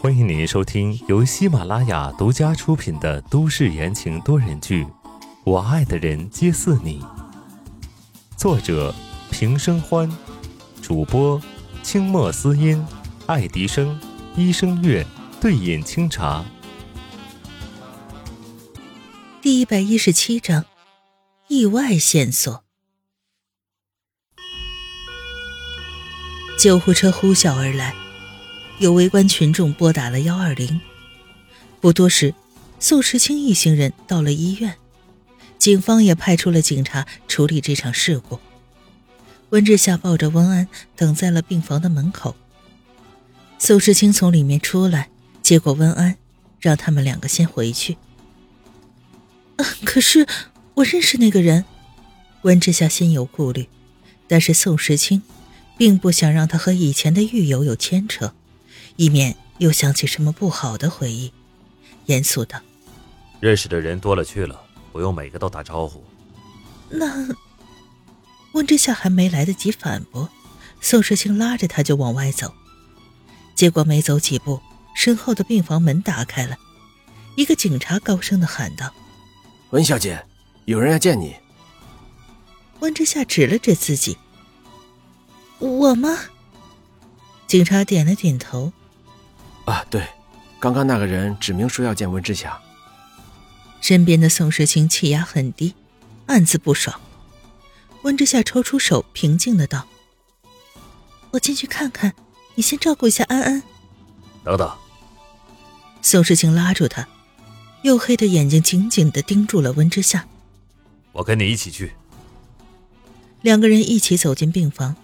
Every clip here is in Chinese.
欢迎您收听由喜马拉雅独家出品的都市言情多人剧《我爱的人皆似你》，作者平生欢，主播清墨思音、爱迪生、一生月、对饮清茶。第一百一十七章，意外线索。救护车呼啸而来。有围观群众拨打了幺二零，不多时，宋时清一行人到了医院，警方也派出了警察处理这场事故。温志夏抱着温安等在了病房的门口。宋时清从里面出来，接过温安，让他们两个先回去。可是我认识那个人，温志夏心有顾虑，但是宋时清并不想让他和以前的狱友有牵扯。以免又想起什么不好的回忆，严肃道：“认识的人多了去了，不用每个都打招呼。”那温之夏还没来得及反驳，宋时清拉着他就往外走。结果没走几步，身后的病房门打开了，一个警察高声的喊道：“温小姐，有人要见你。”温之夏指了指自己：“我吗？”警察点了点头。啊，对，刚刚那个人指明说要见温之夏。身边的宋时清气压很低，暗自不爽。温之夏抽出手，平静的道：“我进去看看，你先照顾一下安安。”等等。宋时清拉住他，黝黑的眼睛紧紧的盯住了温之夏。我跟你一起去。两个人一起走进病房，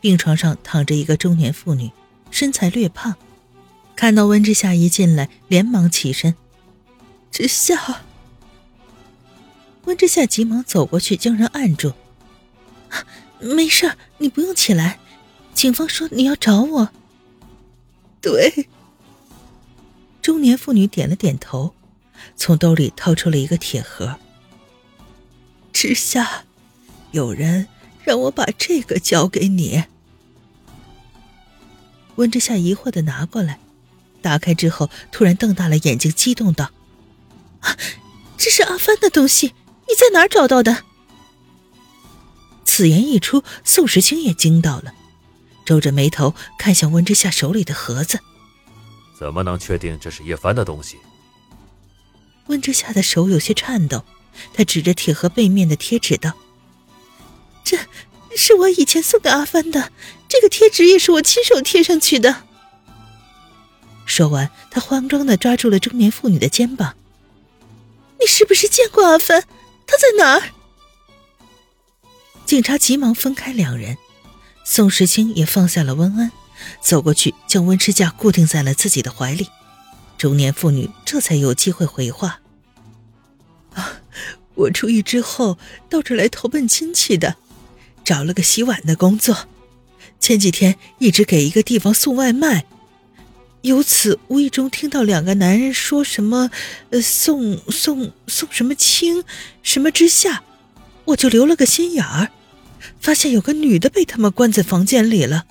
病床上躺着一个中年妇女，身材略胖。看到温之夏一进来，连忙起身。之夏，温之夏急忙走过去，将人按住。没事，你不用起来。警方说你要找我。对。中年妇女点了点头，从兜里掏出了一个铁盒。之夏，有人让我把这个交给你。温之夏疑惑的拿过来。打开之后，突然瞪大了眼睛，激动道：“啊，这是阿帆的东西！你在哪儿找到的？”此言一出，宋时清也惊到了，皱着眉头看向温之夏手里的盒子：“怎么能确定这是叶帆的东西？”温之夏的手有些颤抖，他指着铁盒背面的贴纸道：“这是我以前送给阿帆的，这个贴纸也是我亲手贴上去的。”说完，他慌张的抓住了中年妇女的肩膀：“你是不是见过阿帆？他在哪儿？”警察急忙分开两人，宋时清也放下了温安，走过去将温之夏固定在了自己的怀里。中年妇女这才有机会回话：“啊，我出狱之后到这来投奔亲戚的，找了个洗碗的工作，前几天一直给一个地方送外卖。”由此无意中听到两个男人说什么，呃，宋宋宋什么清，什么之下，我就留了个心眼儿，发现有个女的被他们关在房间里了。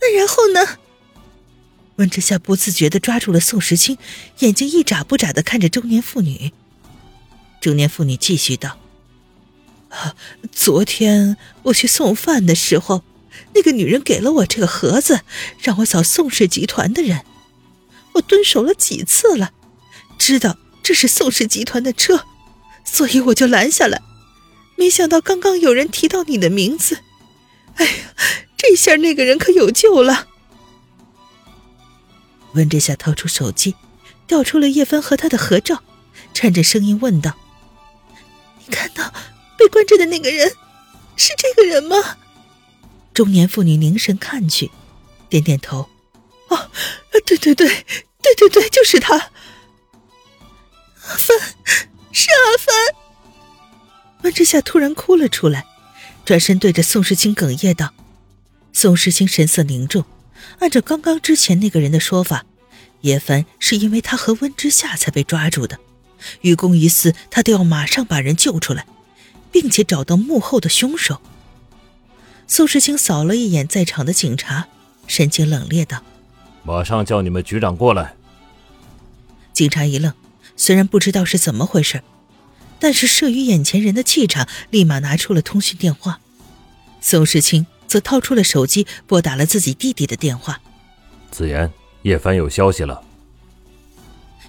那然后呢？温之夏不自觉的抓住了宋时清，眼睛一眨不眨的看着中年妇女。中年妇女继续道：“啊，昨天我去送饭的时候。”那个女人给了我这个盒子，让我找宋氏集团的人。我蹲守了几次了，知道这是宋氏集团的车，所以我就拦下来。没想到刚刚有人提到你的名字，哎呀，这下那个人可有救了。温之夏掏出手机，调出了叶芬和他的合照，颤着声音问道：“你看到被关着的那个人，是这个人吗？”中年妇女凝神看去，点点头：“哦，对对对，对对对，就是他。阿凡，是阿凡。”温之夏突然哭了出来，转身对着宋时清哽咽道：“宋时清神色凝重，按照刚刚之前那个人的说法，叶凡是因为他和温之夏才被抓住的，愚公于私，他都要马上把人救出来，并且找到幕后的凶手。”宋世清扫了一眼在场的警察，神情冷冽道：“马上叫你们局长过来。”警察一愣，虽然不知道是怎么回事，但是慑于眼前人的气场，立马拿出了通讯电话。宋世清则掏出了手机，拨打了自己弟弟的电话。子言，叶凡有消息了。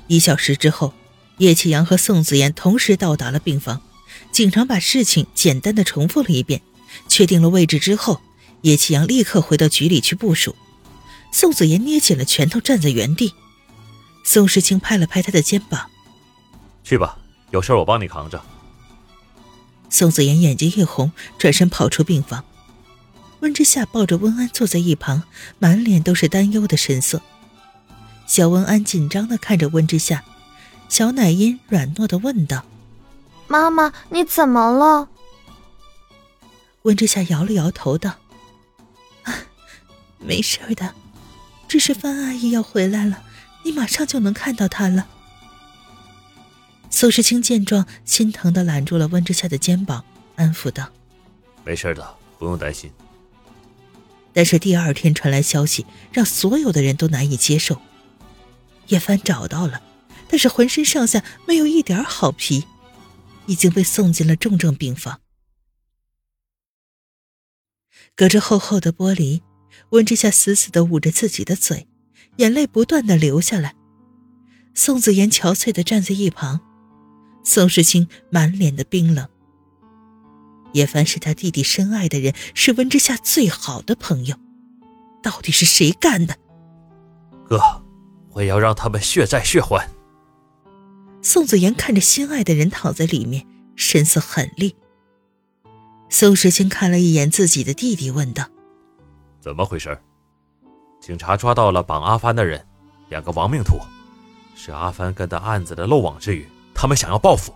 一小时之后，叶启阳和宋子言同时到达了病房。警察把事情简单的重复了一遍，确定了位置之后，叶启阳立刻回到局里去部署。宋子妍捏紧了拳头，站在原地。宋时清拍了拍他的肩膀：“去吧，有事我帮你扛着。”宋子妍眼睛一红，转身跑出病房。温之夏抱着温安坐在一旁，满脸都是担忧的神色。小温安紧张的看着温之夏，小奶音软糯的问道：“妈妈，你怎么了？”温之夏摇了摇头道：“啊，没事的，只是范阿姨要回来了，你马上就能看到她了。”苏世清见状，心疼的揽住了温之夏的肩膀，安抚道：“没事的，不用担心。”但是第二天传来消息，让所有的人都难以接受。叶帆找到了，但是浑身上下没有一点好皮，已经被送进了重症病房。隔着厚厚的玻璃，温之夏死死地捂着自己的嘴，眼泪不断地流下来。宋子言憔悴地站在一旁，宋时清满脸的冰冷。叶凡是他弟弟深爱的人，是温之夏最好的朋友，到底是谁干的？哥，我要让他们血债血还。宋子言看着心爱的人躺在里面，神色狠厉。宋时清看了一眼自己的弟弟，问道：“怎么回事？”警察抓到了绑阿帆的人，两个亡命徒，是阿帆跟的案子的漏网之鱼，他们想要报复。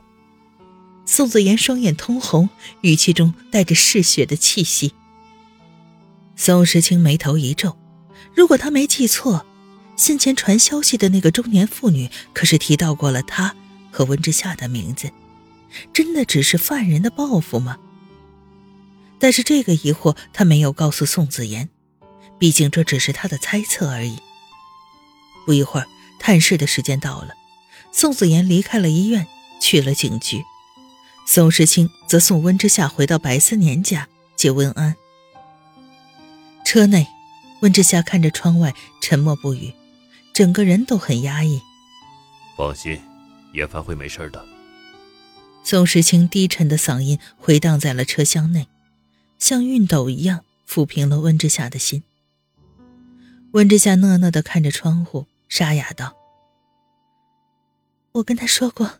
宋子言双眼通红，语气中带着嗜血的气息。宋时清眉头一皱，如果他没记错，先前传消息的那个中年妇女可是提到过了他和温之夏的名字，真的只是犯人的报复吗？但是这个疑惑他没有告诉宋子妍，毕竟这只是他的猜测而已。不一会儿，探视的时间到了，宋子妍离开了医院，去了警局。宋时清则送温之夏回到白思年家接温安。车内，温之夏看着窗外，沉默不语，整个人都很压抑。放心，叶凡会没事的。宋时清低沉的嗓音回荡在了车厢内，像熨斗一样抚平了温之夏的心。温之夏讷讷的看着窗户，沙哑道：“我跟他说过，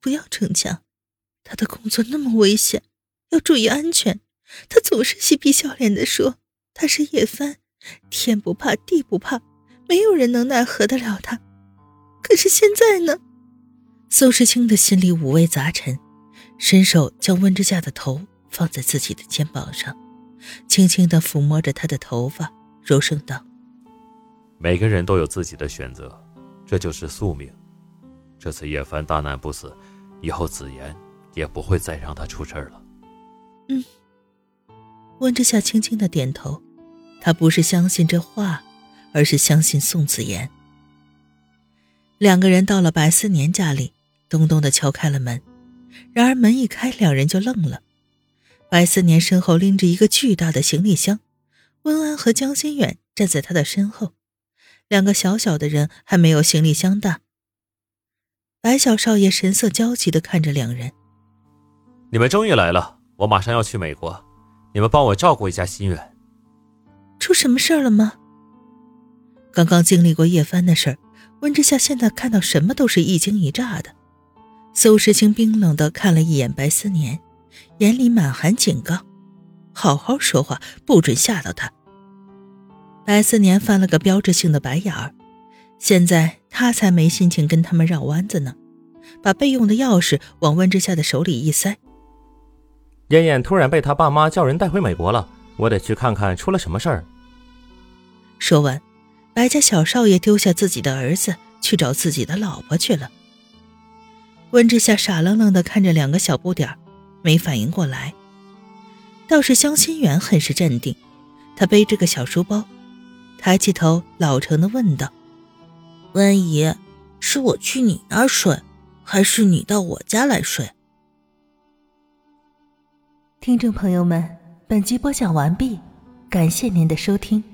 不要逞强。”他的工作那么危险，要注意安全。他总是嬉皮笑脸的说他是叶帆，天不怕地不怕，没有人能奈何得了他。可是现在呢？宋时清的心里五味杂陈，伸手将温之夏的头放在自己的肩膀上，轻轻的抚摸着他的头发，柔声道：“每个人都有自己的选择，这就是宿命。这次叶凡大难不死，以后子言。”也不会再让他出事了。嗯，温之夏轻轻的点头，他不是相信这话，而是相信宋子言。两个人到了白思年家里，咚咚的敲开了门。然而门一开，两人就愣了。白思年身后拎着一个巨大的行李箱，温安和江心远站在他的身后，两个小小的人还没有行李箱大。白小少爷神色焦急的看着两人。你们终于来了，我马上要去美国，你们帮我照顾一下心远。出什么事儿了吗？刚刚经历过叶帆的事儿，温之夏现在看到什么都是一惊一乍的。苏时清冰冷的看了一眼白思年，眼里满含警告：“好好说话，不准吓到他。”白思年翻了个标志性的白眼儿，现在他才没心情跟他们绕弯子呢，把备用的钥匙往温之夏的手里一塞。燕燕突然被他爸妈叫人带回美国了，我得去看看出了什么事儿。说完，白家小少爷丢下自己的儿子去找自己的老婆去了。温之夏傻愣愣地看着两个小不点儿，没反应过来。倒是江心远很是镇定，他背着个小书包，抬起头，老成的问道：“温姨，是我去你那儿睡，还是你到我家来睡？”听众朋友们，本集播讲完毕，感谢您的收听。